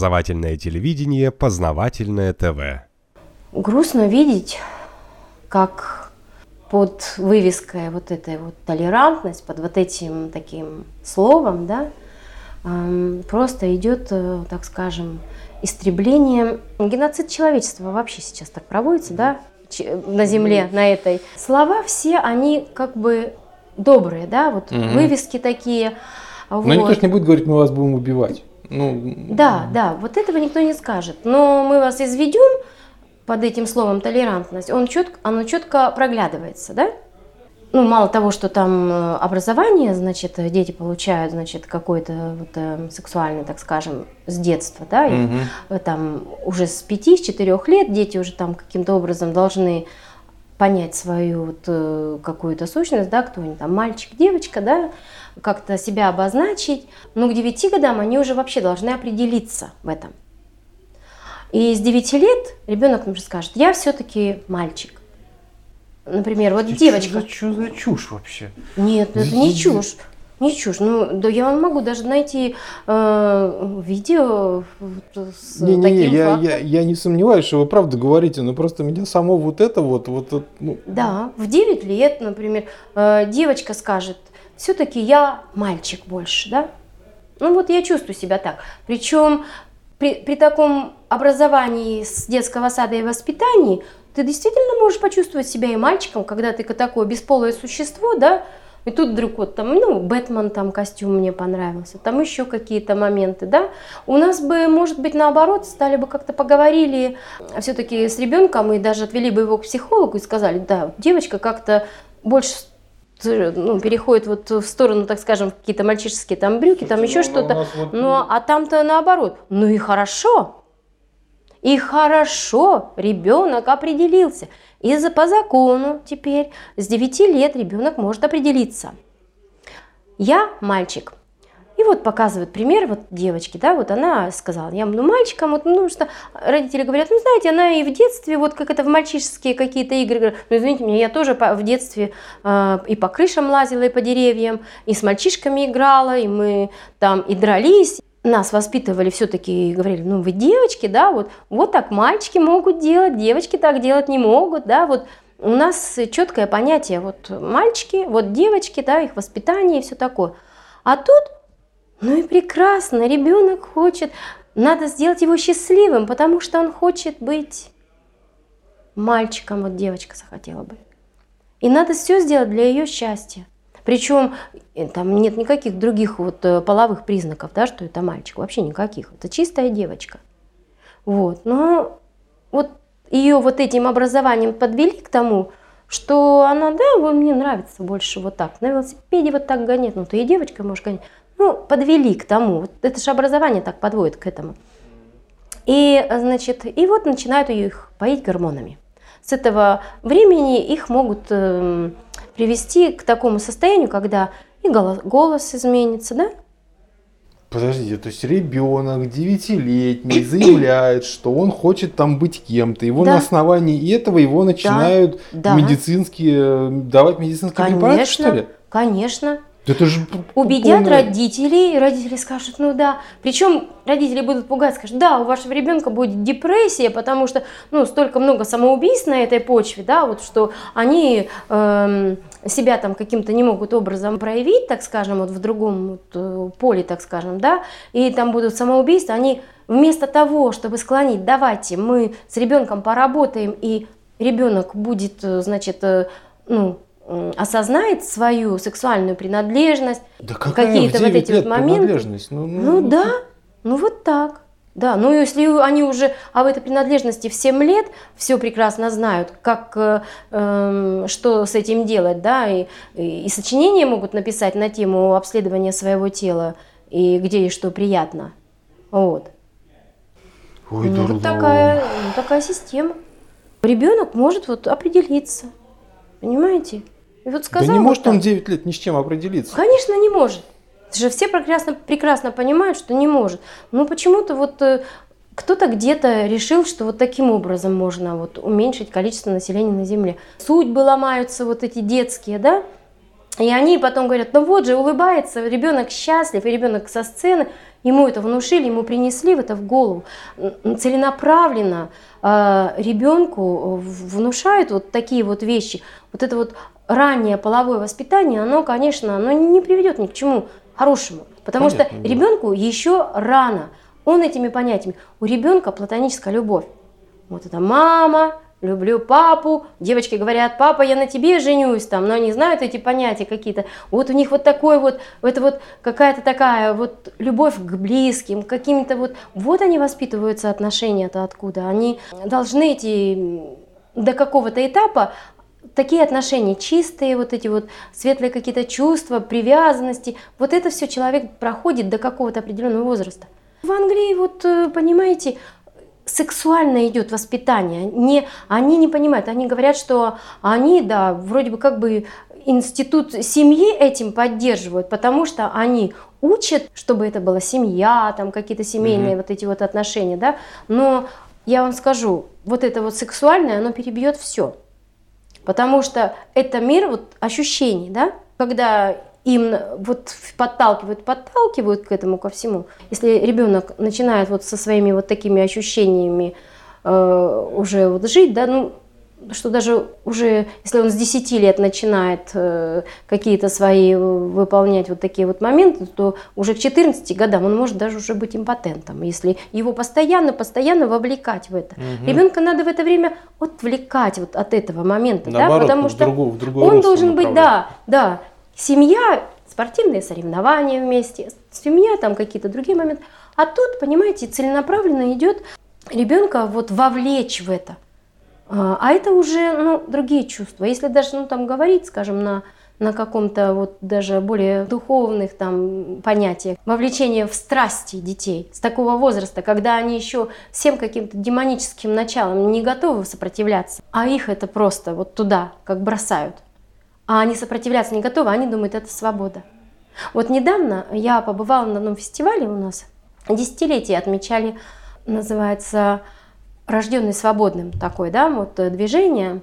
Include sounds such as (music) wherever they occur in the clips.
Образовательное телевидение, познавательное ТВ. Грустно видеть, как под вывеской вот этой вот толерантность, под вот этим таким словом, да, просто идет, э, так скажем, истребление, геноцид человечества вообще сейчас так проводится, да, на земле, на этой. Слова все, они как бы добрые, да, вот угу. вывески такие. Но вот. никто же не будет говорить, мы вас будем убивать. Ну, да, да, вот этого никто не скажет. Но мы вас изведем под этим словом толерантность, он четко, оно четко проглядывается, да? Ну, мало того, что там э, образование, значит, дети получают, значит, какое-то вот, э, сексуальное, так скажем, с детства, да, и угу. там уже с 5-4 лет дети уже там каким-то образом должны понять свою вот, какую-то сущность, да, кто они там, мальчик, девочка, да, как-то себя обозначить. Но к 9 годам они уже вообще должны определиться в этом. И с 9 лет ребенок уже скажет, я все-таки мальчик. Например, вот Ты девочка. Что за, чушь вообще? Нет, это не чушь. Не чушь. Ну, да я могу даже найти э, видео с не, не, таким не, я, я, я не сомневаюсь, что вы правда говорите, но просто меня само вот это вот... вот ну... Да, в 9 лет, например, э, девочка скажет, все-таки я мальчик больше, да? Ну вот я чувствую себя так. Причем при, при таком образовании с детского сада и воспитании ты действительно можешь почувствовать себя и мальчиком, когда ты такое бесполое существо, да, и тут вдруг вот там, ну, Бэтмен там костюм мне понравился, там еще какие-то моменты, да. У нас бы, может быть, наоборот, стали бы как-то поговорили все-таки с ребенком и даже отвели бы его к психологу и сказали, да, девочка как-то больше ну, переходит вот в сторону, так скажем, какие-то мальчишеские там брюки, там еще ну, что-то. Вот... Ну, а там-то наоборот. Ну и хорошо. И хорошо, ребенок определился. И за, по закону теперь с 9 лет ребенок может определиться. Я мальчик. Вот показывают пример вот девочки, да, вот она сказала, я ну мальчиком, вот, ну что, родители говорят, ну знаете, она и в детстве, вот как это в мальчишеские какие-то игры, ну извините меня, я тоже в детстве э, и по крышам лазила, и по деревьям, и с мальчишками играла, и мы там и дрались, нас воспитывали все-таки и говорили, ну вы девочки, да, вот, вот так мальчики могут делать, девочки так делать не могут, да, вот у нас четкое понятие, вот мальчики, вот девочки, да, их воспитание и все такое. А тут, ну и прекрасно, ребенок хочет, надо сделать его счастливым, потому что он хочет быть мальчиком, вот девочка захотела бы. И надо все сделать для ее счастья. Причем э, там нет никаких других вот э, половых признаков, да, что это мальчик, вообще никаких. Это чистая девочка. Вот. Но вот ее вот этим образованием подвели к тому, что она, да, мне нравится больше вот так, на велосипеде вот так гонять, ну ты и девочка можешь гонять. Ну, подвели к тому, это же образование так подводит к этому. И, значит, и вот начинают их поить гормонами. С этого времени их могут э, привести к такому состоянию, когда и голос, голос изменится, да? Подождите, то есть ребенок девятилетний заявляет, что он хочет там быть кем-то. Его да. на основании этого его начинают да. медицинские давать медицинские конечно, препараты, что ли? Конечно. Это же Убедят полное... родителей, и родители скажут, ну да. Причем родители будут пугать, скажут, да, у вашего ребенка будет депрессия, потому что ну, столько много самоубийств на этой почве, да, вот что они э, себя там каким-то не могут образом проявить, так скажем, вот в другом вот, э, поле, так скажем, да, и там будут самоубийства, они вместо того, чтобы склонить, давайте мы с ребенком поработаем, и ребенок будет, э, значит, э, ну, осознает свою сексуальную принадлежность, да какие-то вот эти вот моменты. Ну, ну, ну да, ну вот так. Да, ну если они уже об этой принадлежности в 7 лет все прекрасно знают, как, э, эм, что с этим делать, да, и, и, и сочинения могут написать на тему обследования своего тела и где и что приятно. Вот. Ой, ну, вот такая, ну, такая система. Ребенок может вот определиться, понимаете? И вот сказал, да не может вот он 9 лет ни с чем определиться. Конечно, не может. Это же все прекрасно, прекрасно понимают, что не может. Но почему-то вот э, кто-то где-то решил, что вот таким образом можно вот уменьшить количество населения на Земле. Судьбы ломаются вот эти детские, да? И они потом говорят, ну вот же, улыбается, ребенок счастлив, и ребенок со сцены. ему это внушили, ему принесли в это в голову. Целенаправленно э, ребенку внушают вот такие вот вещи. Вот это вот раннее половое воспитание, оно, конечно, оно не приведет ни к чему хорошему. Потому Понятно, что да. ребенку еще рано. Он этими понятиями. У ребенка платоническая любовь. Вот это мама, люблю папу, девочки говорят, папа, я на тебе женюсь, там, но они знают эти понятия какие-то. Вот у них вот такой вот, это вот какая-то такая вот любовь к близким, какими-то вот, вот они воспитываются отношения-то откуда. Они должны эти до какого-то этапа такие отношения чистые, вот эти вот светлые какие-то чувства, привязанности, вот это все человек проходит до какого-то определенного возраста. В Англии, вот э, понимаете, сексуально идет воспитание. Не, они не понимают, они говорят, что они, да, вроде бы как бы институт семьи этим поддерживают, потому что они учат, чтобы это была семья, там какие-то семейные mm-hmm. вот эти вот отношения, да. Но я вам скажу, вот это вот сексуальное, оно перебьет все. Потому что это мир вот ощущений, да, когда им вот подталкивают, подталкивают к этому ко всему. Если ребенок начинает вот со своими вот такими ощущениями э, уже вот жить, да, ну, что даже уже, если он с 10 лет начинает э, какие-то свои выполнять вот такие вот моменты, то уже к 14 годам он может даже уже быть импотентом, если его постоянно, постоянно вовлекать в это. Угу. Ребенка надо в это время отвлекать вот от этого момента, Наоборот, да, потому что другую, в он должен быть, да, да, семья, спортивные соревнования вместе, семья, там какие-то другие моменты. А тут, понимаете, целенаправленно идет ребенка вот вовлечь в это. А, а это уже ну, другие чувства. Если даже ну, там говорить, скажем, на, на каком-то вот даже более духовных там понятиях, вовлечение в страсти детей с такого возраста, когда они еще всем каким-то демоническим началом не готовы сопротивляться, а их это просто вот туда как бросают а они сопротивляться не готовы, они думают, это свобода. Вот недавно я побывала на одном фестивале у нас, десятилетие отмечали, называется «Рожденный свободным» такое, да, вот э, движение.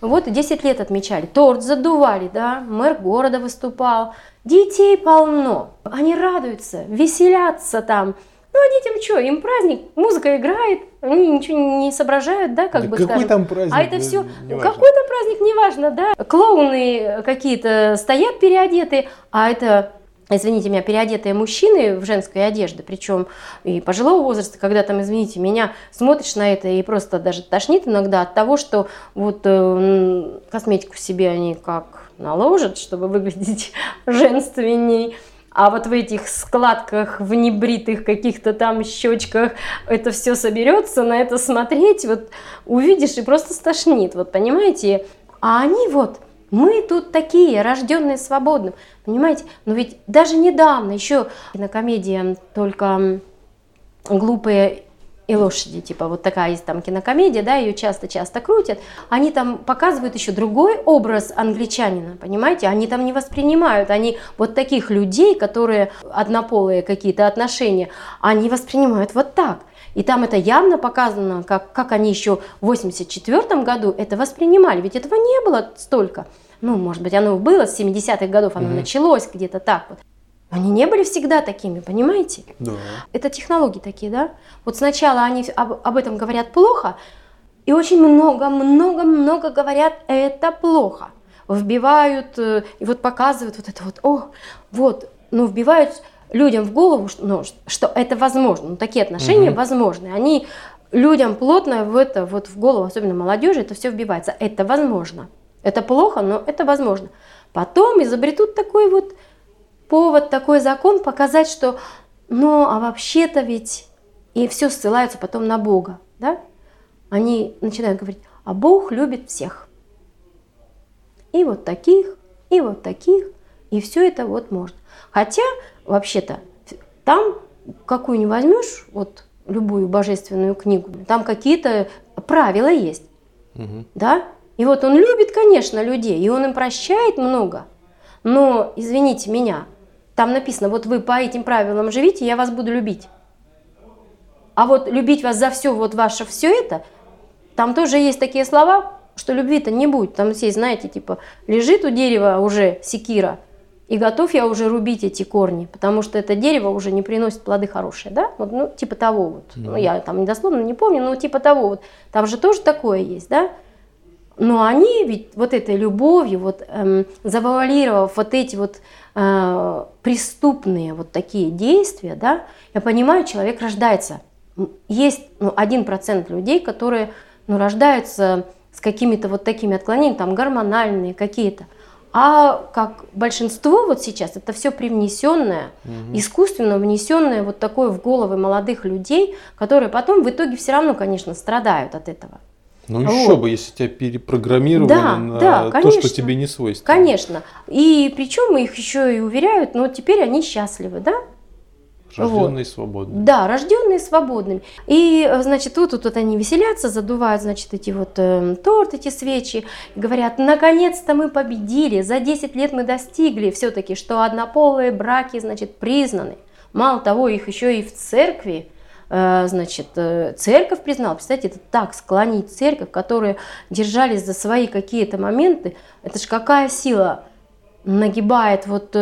Вот 10 лет отмечали, торт задували, да, мэр города выступал, детей полно, они радуются, веселятся там, ну, а детям что, им праздник, музыка играет, они ничего не соображают, да, как да бы какой скажем. там праздник? А это все, какой там праздник, неважно, да. Клоуны какие-то стоят переодетые, а это извините меня, переодетые мужчины в женской одежде, причем и пожилого возраста, когда там, извините меня, смотришь на это и просто даже тошнит иногда от того, что вот э, косметику себе они как наложат, чтобы выглядеть (laughs) женственней, а вот в этих складках, в небритых каких-то там щечках это все соберется, на это смотреть, вот увидишь и просто стошнит, вот понимаете? А они вот, мы тут такие, рожденные свободным, понимаете? Но ведь даже недавно еще кинокомедия только глупые и лошади, типа вот такая есть там кинокомедия, да, ее часто-часто крутят, они там показывают еще другой образ англичанина, понимаете, они там не воспринимают, они вот таких людей, которые однополые какие-то отношения, они воспринимают вот так. И там это явно показано, как, как они еще в 84 году это воспринимали, ведь этого не было столько. Ну, может быть, оно было с 70-х годов, оно mm-hmm. началось где-то так вот. Они не были всегда такими, понимаете? Да. Это технологии такие, да? Вот сначала они об, об этом говорят плохо, и очень много-много-много говорят, это плохо. Вбивают, э, и вот показывают вот это вот, о, вот, ну, вбивают людям в голову, что, ну, что это возможно. Ну, такие отношения угу. возможны. Они людям плотно в это, вот в голову, особенно молодежи, это все вбивается. Это возможно. Это плохо, но это возможно. Потом изобретут такой вот повод, такой закон показать, что ну, а вообще-то ведь и все ссылаются потом на Бога, да? Они начинают говорить, а Бог любит всех. И вот таких, и вот таких, и все это вот можно. Хотя, вообще-то, там какую не возьмешь, вот любую божественную книгу, там какие-то правила есть, угу. да? И вот он любит, конечно, людей, и он им прощает много. Но, извините меня, там написано, вот вы по этим правилам живите, я вас буду любить. А вот любить вас за все, вот ваше все это, там тоже есть такие слова, что любви-то не будет. Там есть, знаете, типа, лежит у дерева уже секира, и готов я уже рубить эти корни, потому что это дерево уже не приносит плоды хорошие, да? Вот, ну, типа того вот. Ну, я там недословно не помню, но типа того вот. Там же тоже такое есть, да? Но они ведь вот этой любовью, вот эм, завуалировав вот эти вот э, преступные вот такие действия, да, я понимаю, человек рождается. Есть ну, процент людей, которые ну, рождаются с какими-то вот такими отклонениями, там гормональные какие-то. А как большинство вот сейчас, это все привнесенное, угу. искусственно внесенное вот такое в головы молодых людей, которые потом в итоге все равно, конечно, страдают от этого. Ну вот. еще бы, если тебя перепрограммировали да, на да, то, что тебе не свойственно. Конечно. И причем их еще и уверяют, но теперь они счастливы, да? Рожденные вот. свободными. Да, рожденные свободными. И, э, значит, вот тут вот они веселятся, задувают, значит, эти вот э, торт, эти свечи, говорят, наконец-то мы победили, за 10 лет мы достигли все-таки, что однополые браки, значит, признаны. Мало того, их еще и в церкви, э, значит, э, церковь признала. Представляете, это так склонить церковь, которые держались за свои какие-то моменты, это же какая сила нагибает вот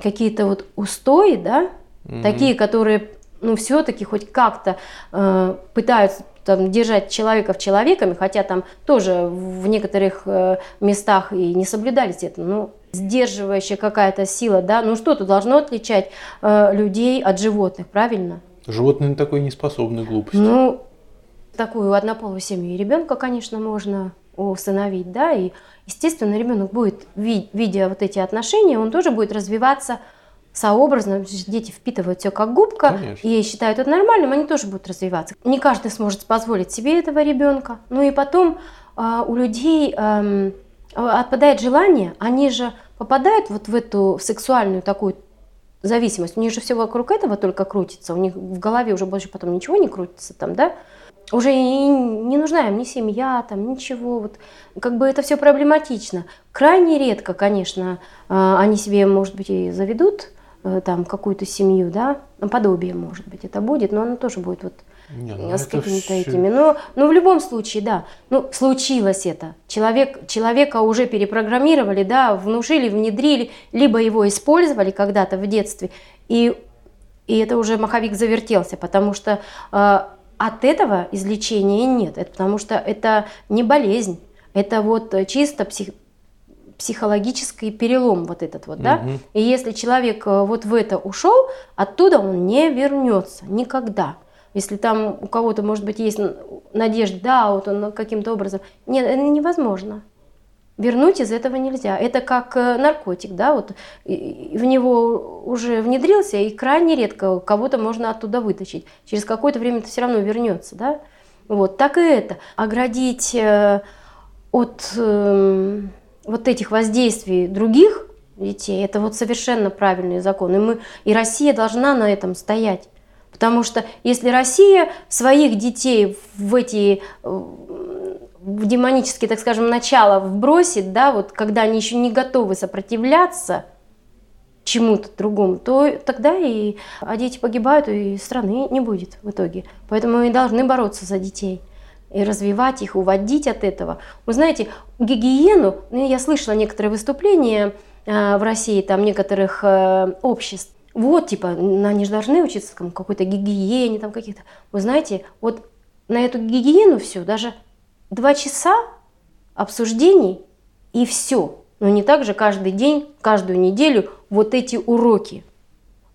какие-то вот устои, да, угу. такие, которые, ну, все-таки хоть как-то э, пытаются там, держать человека в человеками, хотя там тоже в некоторых э, местах и не соблюдались это, ну, сдерживающая какая-то сила, да, ну что-то должно отличать э, людей от животных, правильно? Животные на такой не способны глупости. Ну, такую однополую семью и ребенка, конечно, можно усыновить, да, и, естественно, ребенок будет, видя вот эти отношения, он тоже будет развиваться сообразно, дети впитывают все как губка Конечно. и считают это нормальным, они тоже будут развиваться. Не каждый сможет позволить себе этого ребенка. Ну и потом э, у людей э, отпадает желание, они же попадают вот в эту сексуальную такую зависимость. У них же все вокруг этого только крутится, у них в голове уже больше потом ничего не крутится там, да? Уже и не нужна им ни семья, там, ничего. Вот. Как бы это все проблематично. Крайне редко, конечно, а, они себе, может быть, и заведут там какую-то семью, да, подобие, может быть, это будет, но оно тоже будет вот не, ну с какими-то все... этими. Но, но в любом случае, да, ну, случилось это. Человек, человека уже перепрограммировали, да, внушили, внедрили, либо его использовали когда-то в детстве, и, и это уже маховик завертелся, потому что э, от этого излечения нет, это потому что это не болезнь, это вот чисто псих, психологический перелом вот этот вот, да. Угу. И если человек э, вот в это ушел, оттуда он не вернется никогда. Если там у кого-то, может быть, есть надежда, да, вот он каким-то образом... Нет, это невозможно. Вернуть из этого нельзя. Это как э, наркотик, да, вот в него уже внедрился, и крайне редко кого-то можно оттуда вытащить. Через какое-то время это все равно вернется, да. Вот, так и это. Оградить э, от эм, вот этих воздействий других детей, это вот совершенно правильный закон. И, мы, и Россия должна на этом стоять. Потому что если Россия своих детей в эти в демонические, так скажем, начала вбросит, да, вот когда они еще не готовы сопротивляться чему-то другому, то тогда и а дети погибают, и страны не будет в итоге. Поэтому мы должны бороться за детей и развивать их, уводить от этого. Вы знаете, гигиену, ну, я слышала некоторые выступления э, в России, там некоторых э, обществ, вот, типа, они же должны учиться какой-то гигиене, там каких-то. Вы знаете, вот на эту гигиену все, даже два часа обсуждений и все. Но не так же каждый день, каждую неделю вот эти уроки.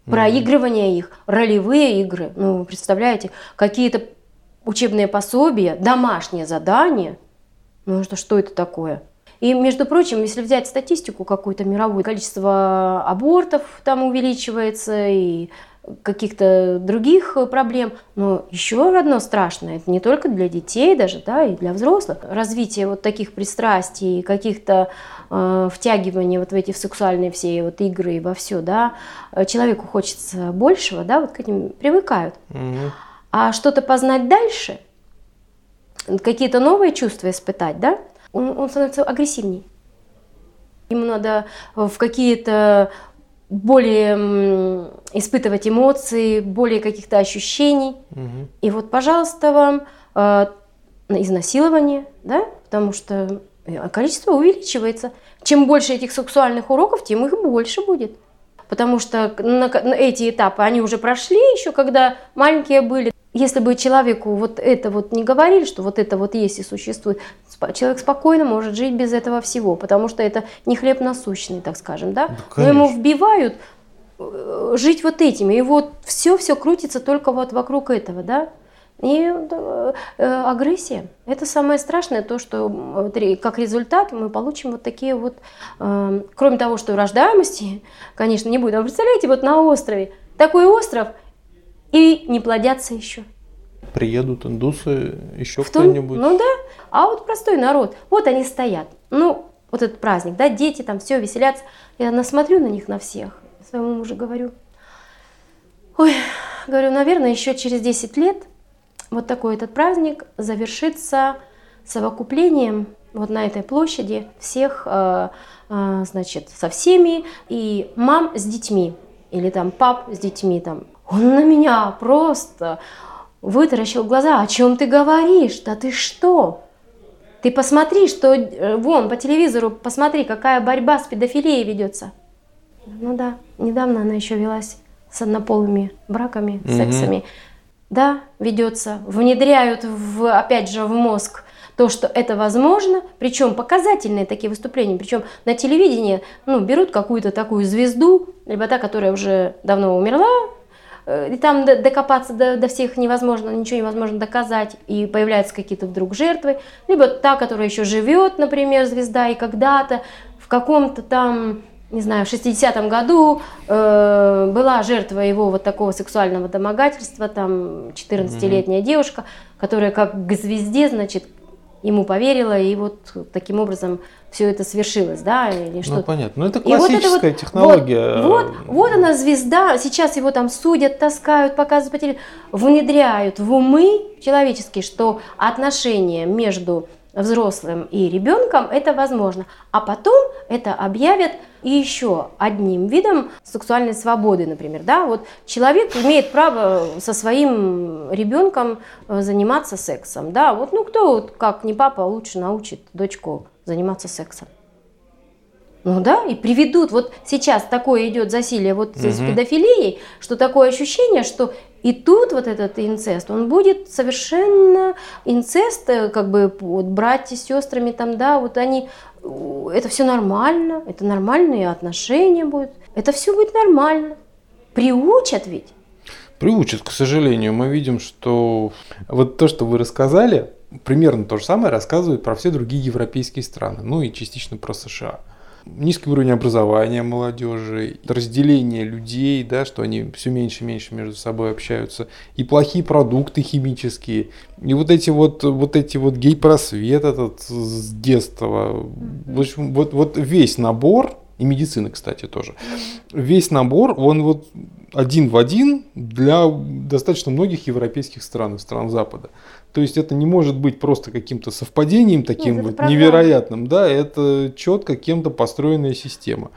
Проигрывание их, ролевые игры, ну, вы представляете, какие-то учебные пособия, домашние задания. Ну что, что это такое? И, между прочим, если взять статистику какую-то мировую, количество абортов там увеличивается и каких-то других проблем. Но еще одно страшное, это не только для детей даже, да, и для взрослых. Развитие вот таких пристрастий, каких-то э, втягиваний вот в эти в сексуальные все вот игры и во все, да, человеку хочется большего, да, вот к этим привыкают. Угу. А что-то познать дальше, какие-то новые чувства испытать, да, он, он становится агрессивней. Ему надо в какие-то более испытывать эмоции, более каких-то ощущений. Угу. И вот, пожалуйста, вам э, изнасилование, да, потому что э, количество увеличивается. чем больше этих сексуальных уроков, тем их больше будет. Потому что на, на эти этапы они уже прошли еще, когда маленькие были. Если бы человеку вот это вот не говорили, что вот это вот есть и существует, человек спокойно может жить без этого всего, потому что это не хлеб насущный, так скажем, да? да Но ему вбивают э, жить вот этими, и вот все-все крутится только вот вокруг этого, да? И э, агрессия – это самое страшное, то, что как результат мы получим вот такие вот, э, кроме того, что рождаемости, конечно, не будет. А представляете, вот на острове, такой остров – и не плодятся еще. Приедут индусы, еще кто-нибудь. Ну да, а вот простой народ, вот они стоят. Ну, вот этот праздник, да, дети там все веселятся. Я насмотрю на них на всех, своему мужу говорю. Ой, говорю, наверное, еще через 10 лет вот такой этот праздник завершится совокуплением вот на этой площади всех, э, э, значит, со всеми, и мам с детьми, или там пап с детьми, там он на меня просто вытаращил глаза. О чем ты говоришь? Да ты что? Ты посмотри, что э, вон по телевизору, посмотри, какая борьба с педофилией ведется. Ну да, недавно она еще велась с однополыми браками, угу. сексами. Да, ведется. Внедряют, в, опять же, в мозг то, что это возможно, причем показательные такие выступления, причем на телевидении ну, берут какую-то такую звезду, либо та, которая уже давно умерла, и там докопаться до, до всех невозможно, ничего невозможно доказать, и появляются какие-то вдруг жертвы, либо та, которая еще живет, например, звезда, и когда-то в каком-то там, не знаю, в 60-м году э, была жертва его вот такого сексуального домогательства, там 14-летняя mm-hmm. девушка, которая как к звезде, значит, ему поверила, и вот таким образом все это свершилось, да, или что. Ну понятно, ну это классическая вот это вот, технология. Вот, вот, вот она звезда, сейчас его там судят, таскают, показывают по телевизору, внедряют в умы человеческие, что отношения между взрослым и ребенком это возможно, а потом это объявят и еще одним видом сексуальной свободы, например, да, вот человек имеет право со своим ребенком э, заниматься сексом, да, вот, ну кто, как не папа, лучше научит дочку заниматься сексом. Ну да, и приведут, вот сейчас такое идет засилие вот угу. с педофилией, что такое ощущение, что и тут вот этот инцест, он будет совершенно инцест, э, как бы вот братья с сестрами там, да, вот они, это все нормально, это нормальные отношения будут, это все будет нормально. Приучат ведь. Приучат, к сожалению. Мы видим, что вот то, что вы рассказали, примерно то же самое рассказывают про все другие европейские страны, ну и частично про США. Низкий уровень образования молодежи, разделение людей, да, что они все меньше и меньше между собой общаются, и плохие продукты химические, и вот эти вот, вот эти вот гей-просвет этот с детства. В общем, вот, вот весь набор, и медицина, кстати, тоже, весь набор, он вот один в один для достаточно многих европейских стран, стран Запада. То есть это не может быть просто каким-то совпадением таким Нет, вот невероятным, да, это четко кем-то построенная система.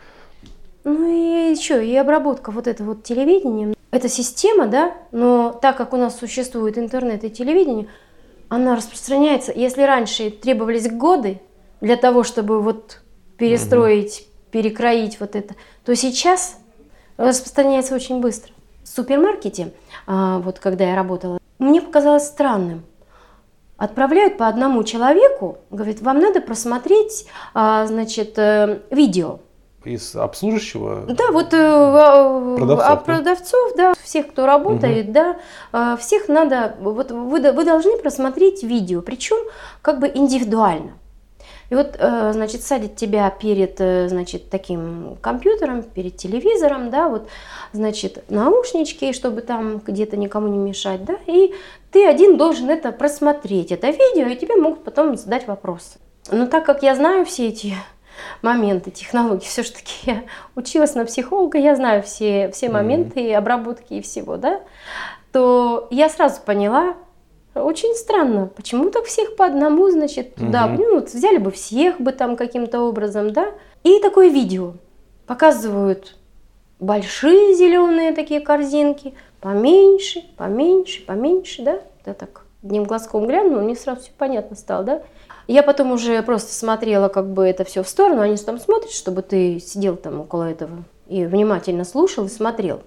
Ну и еще, и обработка вот этого вот телевидения. Это система, да, но так как у нас существует интернет и телевидение, она распространяется. Если раньше требовались годы для того, чтобы вот перестроить. Перекроить вот это, то сейчас распространяется очень быстро. В супермаркете, а, вот когда я работала, мне показалось странным – отправляют по одному человеку, говорит, вам надо просмотреть, а, значит, э, видео. Из обслуживающего? Да, вот э, а, продавцов, а, продавцов да? да, всех, кто работает, угу. да, а, всех надо, вот вы, вы должны просмотреть видео, причем как бы индивидуально. И вот, э, значит, садит тебя перед, э, значит, таким компьютером, перед телевизором, да, вот, значит, наушнички, чтобы там где-то никому не мешать, да, и ты один должен это просмотреть, это видео, и тебе могут потом задать вопросы. Но так как я знаю все эти моменты технологии, все-таки я училась на психолога, я знаю все, все моменты mm-hmm. обработки и всего, да, то я сразу поняла, очень странно, почему так всех по одному, значит, туда, угу. ну, взяли бы всех бы там каким-то образом, да? И такое видео. Показывают большие зеленые такие корзинки, поменьше, поменьше, поменьше, да? Да так. одним глазком глянул, мне сразу все понятно стало, да? Я потом уже просто смотрела как бы это все в сторону, они там смотрят, чтобы ты сидел там около этого и внимательно слушал и смотрел.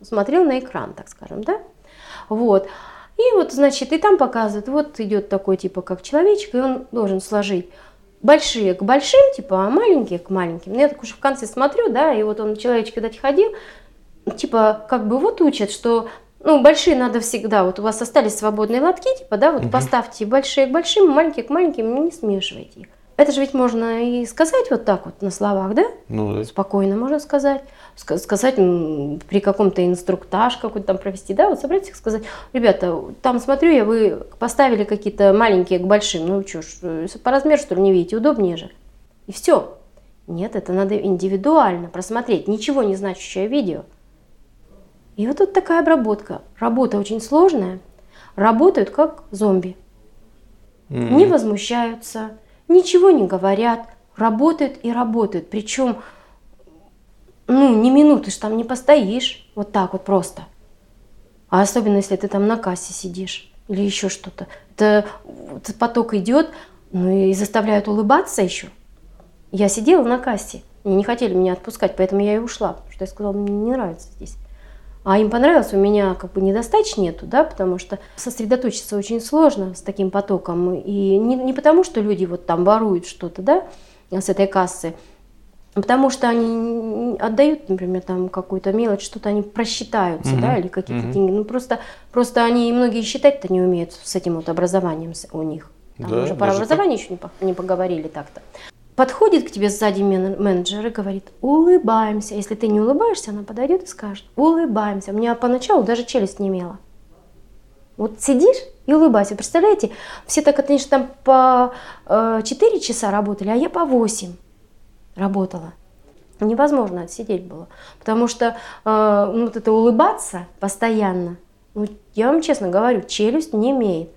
Смотрел на экран, так скажем, да? Вот. И вот, значит, и там показывают, вот идет такой типа как человечек, и он должен сложить большие к большим, типа, а маленькие к маленьким. Ну, я так уже в конце смотрю, да, и вот он, человечек, когда ходил, типа, как бы вот учат, что ну, большие надо всегда, вот у вас остались свободные лотки, типа, да, вот угу. поставьте большие к большим, маленькие к маленьким, не смешивайте их. Это же ведь можно и сказать вот так вот на словах, да? Ну да. Спокойно можно сказать. Сказать при каком-то инструктаж какой-то там провести, да, вот собрать их сказать, ребята, там смотрю я, вы поставили какие-то маленькие к большим, ну что ж, э, по размеру что ли не видите, удобнее же. И все. Нет, это надо индивидуально просмотреть, ничего не значащее видео. И вот тут такая обработка. Работа очень сложная. Работают как зомби. Mm-hmm. Не возмущаются, ничего не говорят, работают и работают. Причем, ну, ни минуты ж там не постоишь, вот так вот просто. А особенно, если ты там на кассе сидишь или еще что-то. Это, этот поток идет, ну и заставляют улыбаться еще. Я сидела на кассе, и не хотели меня отпускать, поэтому я и ушла, потому что я сказала, мне не нравится здесь. А им понравилось, у меня как бы недостач нету, да, потому что сосредоточиться очень сложно с таким потоком. И не, не потому, что люди вот там воруют что-то, да, с этой кассы, потому что они отдают, например, там какую-то мелочь, что-то они просчитаются, mm да, или какие-то mm деньги. Ну просто, просто они многие считать-то не умеют с этим вот образованием у них. Там да, уже про образование так... еще не, по, не поговорили так-то подходит к тебе сзади менеджер и говорит, улыбаемся. Если ты не улыбаешься, она подойдет и скажет, улыбаемся. У меня поначалу даже челюсть не имела. Вот сидишь и улыбайся. Представляете, все так, конечно, там по э, 4 часа работали, а я по 8 работала. Невозможно отсидеть было. Потому что э, ну, вот это улыбаться постоянно, ну, я вам честно говорю, челюсть не имеет.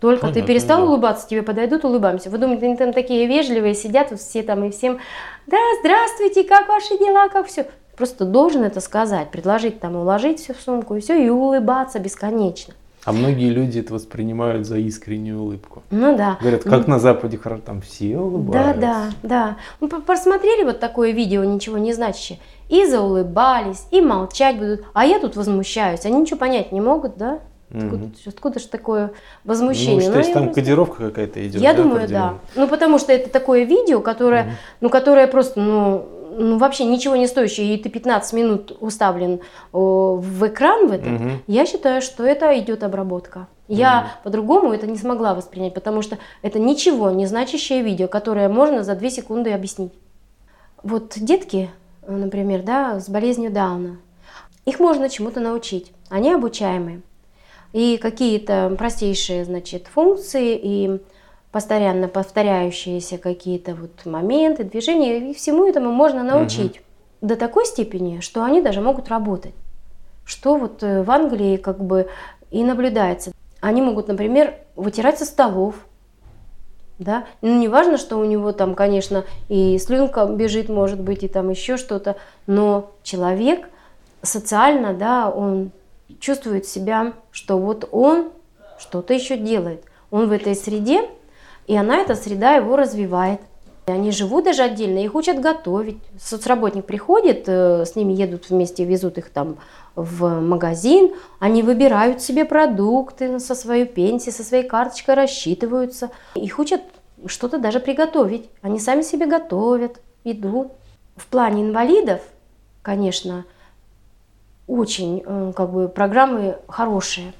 Только Понятно, ты перестал да. улыбаться, тебе подойдут, улыбаемся. Вы думаете, они там такие вежливые, сидят вот все там и всем, да, здравствуйте, как ваши дела, как все. Просто должен это сказать, предложить там, уложить все в сумку и все, и улыбаться бесконечно. А многие люди это воспринимают за искреннюю улыбку. Ну да. Говорят, как ну, на Западе хорошо, там все улыбаются. Да, да, да. Мы посмотрели вот такое видео, ничего не значащее, и заулыбались, и молчать будут. А я тут возмущаюсь, они ничего понять не могут, да? Откуда, угу. откуда же такое возмущение? Ну, то есть ну, там просто... кодировка какая-то идет? Я да, думаю, да. Ну, потому что это такое видео, которое, угу. ну, которое просто, ну, ну, вообще ничего не стоящее, и ты 15 минут уставлен о, в экран в этом, угу. я считаю, что это идет обработка. Я угу. по-другому это не смогла воспринять, потому что это ничего не значащее видео, которое можно за 2 секунды объяснить. Вот детки, например, да, с болезнью Дауна, их можно чему-то научить, они обучаемые и какие-то простейшие, значит, функции и постоянно повторяющиеся какие-то вот моменты, движения, и всему этому можно научить угу. до такой степени, что они даже могут работать. Что вот э, в Англии как бы и наблюдается. Они могут, например, вытирать со столов, да, ну не важно, что у него там, конечно, и слюнка бежит, может быть, и там еще что-то, но человек социально, да, он чувствует себя, что вот он что-то еще делает. Он в этой среде, и она, эта среда его развивает. Они живут даже отдельно, их учат готовить. Соцработник приходит, э, с ними едут вместе, везут их там в магазин, они выбирают себе продукты со своей пенсии, со своей карточкой рассчитываются. Их учат что-то даже приготовить. Они сами себе готовят, идут. В плане инвалидов, конечно, очень э, как бы программы хорошие.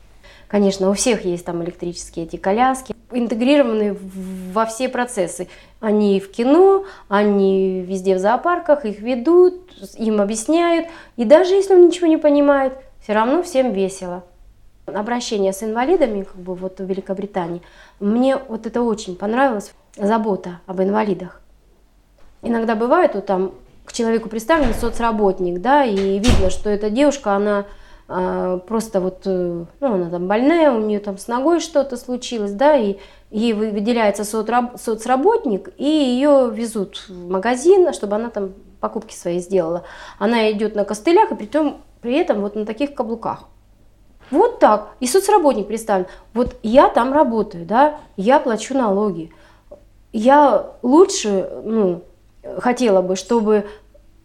Конечно, у всех есть там электрические эти коляски, интегрированы во все процессы. Они в кино, они везде в зоопарках, их ведут, им объясняют. И даже если он ничего не понимает, все равно всем весело. Обращение с инвалидами, как бы вот в Великобритании, мне вот это очень понравилось, забота об инвалидах. Иногда бывает, вот там к человеку представлен соцработник, да, и видно, что эта девушка, она просто вот, э, ну, она там больная, у нее там с ногой что-то случилось, да, и ей выделяется соцработник, и ее везут в магазин, чтобы она там покупки свои сделала. Она идет на костылях, и при, том, при этом вот на таких каблуках. Вот так. И соцработник представлен. Вот я там работаю, да, я плачу налоги. Я лучше, ну, хотела бы, чтобы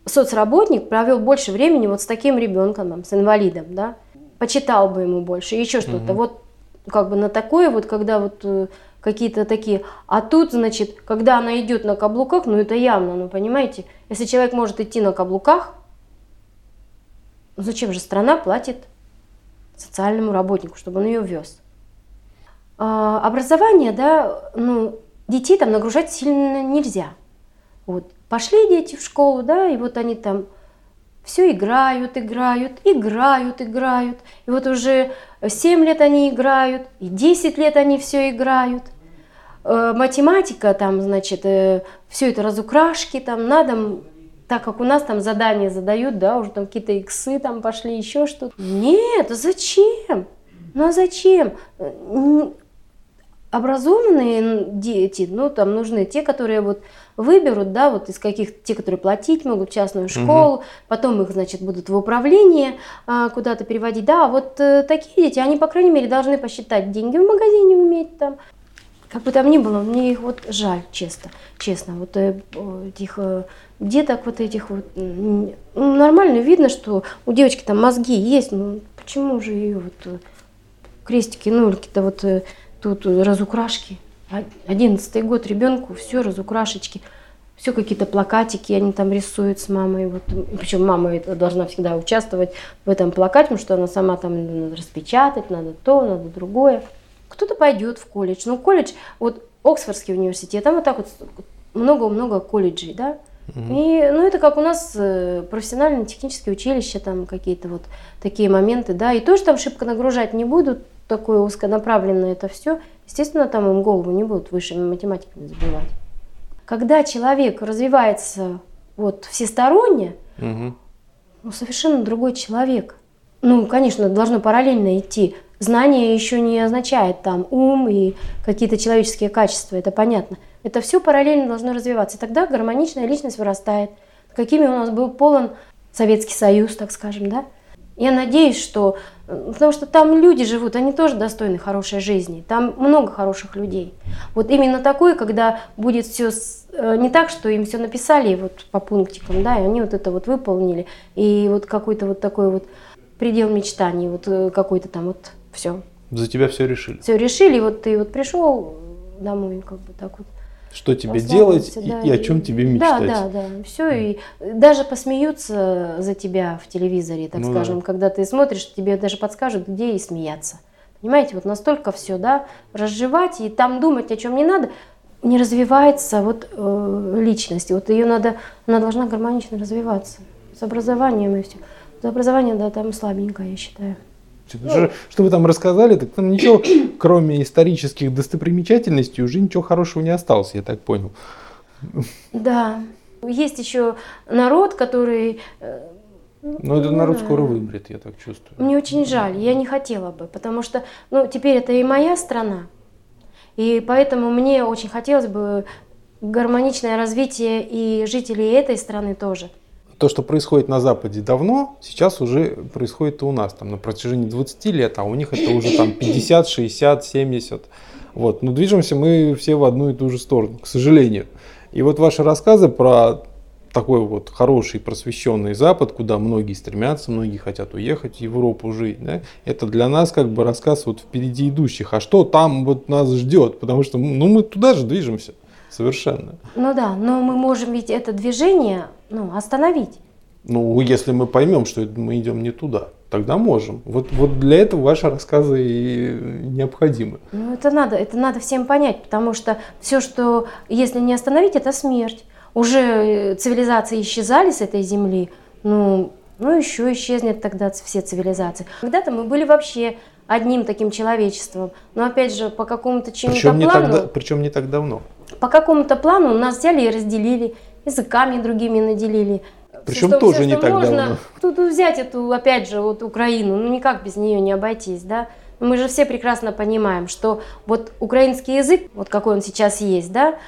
соцработник провел больше времени вот с таким ребенком, там, с инвалидом, да, почитал бы ему больше, еще что-то. Угу. Вот как бы на такое вот, когда вот э, какие-то такие. А тут, значит, когда она идет на каблуках, ну это явно, ну понимаете, если человек может идти на каблуках, ну зачем же страна платит социальному работнику, чтобы он ее вез? А, образование, да, ну, детей там нагружать сильно нельзя. Вот. Пошли дети в школу, да, и вот они там все играют, играют, играют, играют. И вот уже 7 лет они играют, и 10 лет они все играют. Э, математика, там, значит, э, все это разукрашки, там надо, так как у нас там задания задают, да, уже там какие-то иксы там пошли, еще что-то. Нет, зачем? Ну а зачем? образованные дети, ну, там нужны те, которые вот выберут, да, вот из каких те, которые платить могут, частную школу, угу. потом их, значит, будут в управление а, куда-то переводить, да, вот э, такие дети, они, по крайней мере, должны посчитать деньги в магазине уметь там, как бы там ни было, мне их вот жаль, честно, честно, вот э, этих э, деток вот этих вот, ну, нормально видно, что у девочки там мозги есть, ну, почему же ее вот э, крестики, нульки-то вот... Э, тут разукрашки. Одиннадцатый год ребенку, все разукрашечки, все какие-то плакатики они там рисуют с мамой. Вот, причем мама должна всегда участвовать в этом плакате, потому что она сама там надо распечатать, надо то, надо другое. Кто-то пойдет в колледж. Ну, колледж, вот Оксфордский университет, там вот так вот много-много колледжей, да, и, ну, это как у нас э, профессионально-технические училища, там какие-то вот такие моменты, да, и тоже там шибко нагружать не будут, такое узконаправленное это все, естественно, там им голову не будут высшими математиками забивать. Когда человек развивается вот всесторонне, угу. ну, совершенно другой человек. Ну, конечно, должно параллельно идти. Знание еще не означает там ум и какие-то человеческие качества, это понятно. Это все параллельно должно развиваться. И тогда гармоничная личность вырастает. Какими у нас был полон Советский Союз, так скажем, да? Я надеюсь, что... Потому что там люди живут, они тоже достойны хорошей жизни. Там много хороших людей. Вот именно такое, когда будет все э, не так, что им все написали вот по пунктикам, да, и они вот это вот выполнили. И вот какой-то вот такой вот предел мечтаний, вот э, какой-то там вот все. За тебя все решили? Все решили, вот ты вот пришел домой, как бы так вот что тебе делать да, и, и о чем тебе мечтать. Да, да, да. Все, и даже посмеются за тебя в телевизоре, так ну, скажем, да. когда ты смотришь, тебе даже подскажут, где и смеяться. Понимаете, вот настолько все, да, разжевать и там думать о чем не надо, не развивается вот э, личность. Вот ее надо, она должна гармонично развиваться с образованием и все. За образование, да, там слабенькое, я считаю. Ну, что вы там рассказали, так там ничего, (coughs) кроме исторических достопримечательностей, уже ничего хорошего не осталось, я так понял. Да. Есть еще народ, который... Э, ну, этот народ скоро вымрет, я так чувствую. Мне очень жаль, я не хотела бы, потому что, ну, теперь это и моя страна, и поэтому мне очень хотелось бы гармоничное развитие и жителей этой страны тоже то, что происходит на Западе давно, сейчас уже происходит и у нас, там, на протяжении 20 лет, а у них это уже там 50, 60, 70. Вот. Но движемся мы все в одну и ту же сторону, к сожалению. И вот ваши рассказы про такой вот хороший просвещенный Запад, куда многие стремятся, многие хотят уехать в Европу жить, да, это для нас как бы рассказ вот впереди идущих, а что там вот нас ждет, потому что ну, мы туда же движемся. Совершенно. Ну да, но мы можем ведь это движение ну, остановить. Ну, если мы поймем, что мы идем не туда, тогда можем. Вот, вот для этого ваши рассказы и необходимы. Ну, это надо, это надо всем понять, потому что все, что если не остановить, это смерть. Уже цивилизации исчезали с этой земли, ну, ну еще исчезнет тогда все цивилизации. Когда-то мы были вообще одним таким человечеством, но опять же по какому-то чему-то плану. Не так, причем не так давно по какому-то плану нас взяли и разделили, языками другими наделили. Причем все, тоже все, не так можно. давно. Тут взять эту, опять же, вот Украину, ну никак без нее не обойтись, да. Мы же все прекрасно понимаем, что вот украинский язык, вот какой он сейчас есть, да,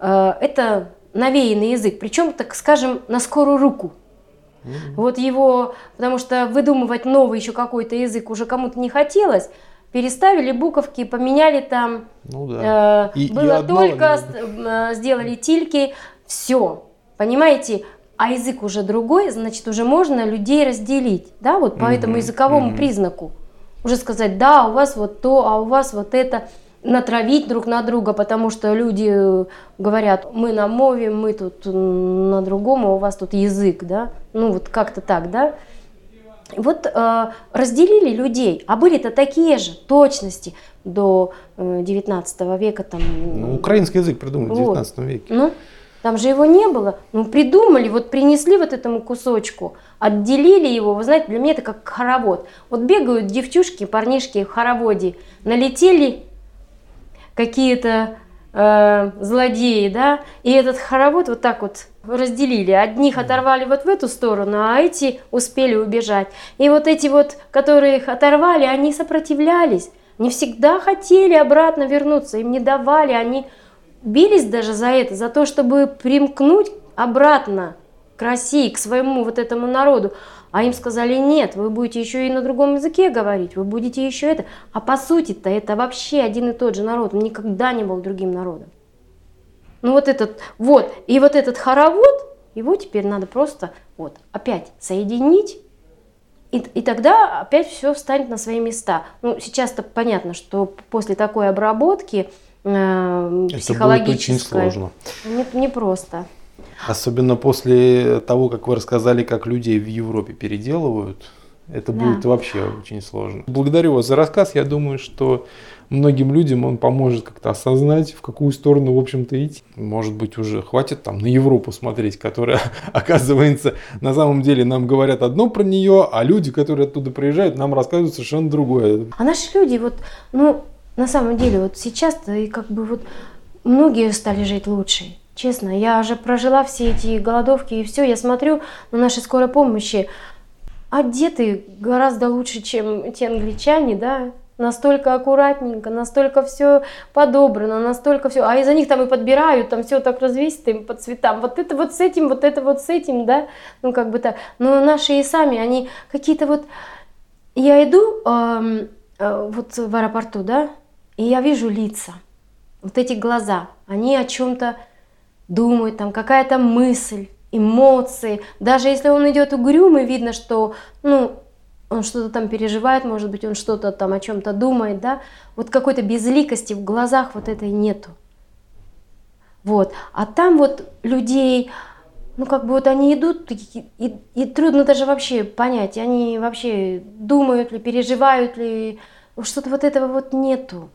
э, это навеянный язык, причем, так скажем, на скорую руку. Mm-hmm. Вот его, потому что выдумывать новый еще какой-то язык уже кому-то не хотелось, переставили буковки, поменяли там. Ну да. Э, и, было и только одно... Э, сделали тильки, все. Понимаете? А язык уже другой, значит, уже можно людей разделить, да, вот по mm-hmm. этому языковому mm-hmm. признаку. Уже сказать, да, у вас вот то, а у вас вот это натравить друг на друга, потому что люди э, говорят, мы на мове, мы тут на другом, а у вас тут язык, да, ну вот как-то так, да. Вот э, разделили людей, а были-то такие же точности до э, 19 века. Там, ну, украинский язык придумали вот. в 19 веке. Ну, там же его не было. Ну, придумали, вот принесли вот этому кусочку, отделили его. Вы знаете, для меня это как хоровод. Вот бегают девчушки, парнишки в хороводе, налетели какие-то э, злодеи, да, и этот хоровод вот так вот разделили. Одних оторвали вот в эту сторону, а эти успели убежать. И вот эти вот, которые их оторвали, они сопротивлялись. Не всегда хотели обратно вернуться, им не давали, они бились даже за это, за то, чтобы примкнуть обратно к России, к своему вот этому народу. А им сказали, нет, вы будете еще и на другом языке говорить, вы будете еще это. А по сути-то это вообще один и тот же народ, он никогда не был другим народом. Ну вот этот, вот, и вот этот хоровод, его теперь надо просто вот опять соединить, и, и тогда опять все встанет на свои места. Ну, сейчас-то понятно, что после такой обработки э, психологической... Это будет очень сложно. Не, не просто. Особенно после того, как вы рассказали, как людей в Европе переделывают, это да. будет вообще очень сложно. Благодарю вас за рассказ. Я думаю, что многим людям он поможет как-то осознать, в какую сторону, в общем-то, идти. Может быть, уже хватит там на Европу смотреть, которая, (laughs) оказывается, на самом деле нам говорят одно про нее, а люди, которые оттуда приезжают, нам рассказывают совершенно другое. А наши люди, вот, ну, на самом деле, вот сейчас-то и как бы вот многие стали жить лучше. Честно, я уже прожила все эти голодовки и все, я смотрю на наши скорой помощи, одеты гораздо лучше, чем те англичане, да, настолько аккуратненько, настолько все подобрано, настолько все, а из-за них там и подбирают, там все так развесито им по цветам, вот это вот с этим, вот это вот с этим, да, ну как бы так, но наши и сами, они какие-то вот, я иду э, э, вот в аэропорту, да, и я вижу лица, вот эти глаза, они о чем-то думают, там какая-то мысль, эмоции. Даже если он идет угрюмый, видно, что ну, он что-то там переживает, может быть, он что-то там о чем-то думает, да. Вот какой-то безликости в глазах вот этой нету. Вот. А там вот людей, ну как бы вот они идут, и, и, и трудно даже вообще понять, они вообще думают ли, переживают ли, что-то вот этого вот нету.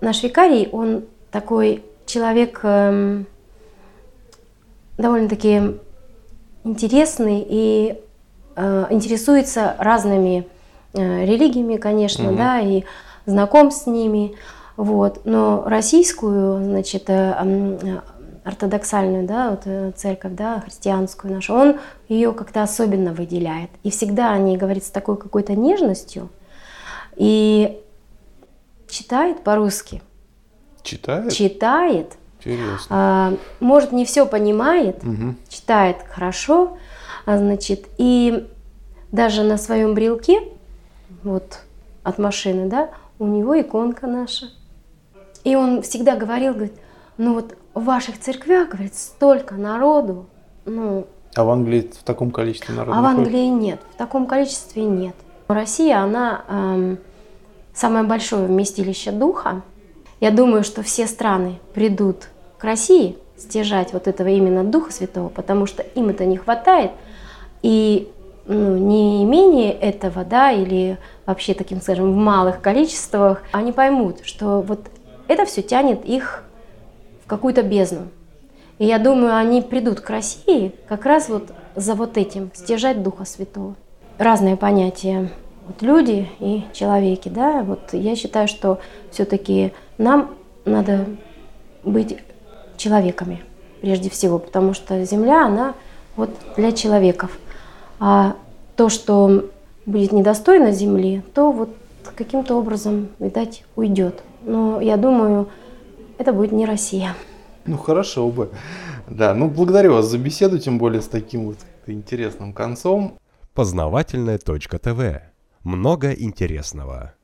Наш викарий, он такой человек... Эм, довольно-таки интересный и э, интересуется разными э, религиями, конечно, угу. да, и знаком с ними. Вот. Но российскую, значит, э, э, ортодоксальную, да, вот, э, церковь, да, христианскую нашу, он ее как-то особенно выделяет. И всегда о ней говорит с такой какой-то нежностью. И читает по-русски. Читает? Читает. Интересно. А, может, не все понимает, угу. читает хорошо, а, значит, и даже на своем брелке, вот от машины, да, у него иконка наша. И он всегда говорил, говорит, ну вот в ваших церквях, говорит, столько народу, ну... А в Англии в таком количестве народу? А в Англии нет, в таком количестве нет. Россия, она эм, самое большое вместилище духа, я думаю, что все страны придут к России стяжать вот этого именно Духа Святого, потому что им это не хватает. И ну, не менее этого, да, или вообще таким, скажем, в малых количествах, они поймут, что вот это все тянет их в какую-то бездну. И я думаю, они придут к России как раз вот за вот этим, стяжать Духа Святого. Разные понятия. Вот люди и человеки, да, вот я считаю, что все-таки нам надо быть человеками прежде всего, потому что Земля, она вот для человеков. А то, что будет недостойно Земли, то вот каким-то образом, видать, уйдет. Но я думаю, это будет не Россия. Ну хорошо бы. Да, ну благодарю вас за беседу, тем более с таким вот интересным концом. Познавательная точка ТВ. Много интересного.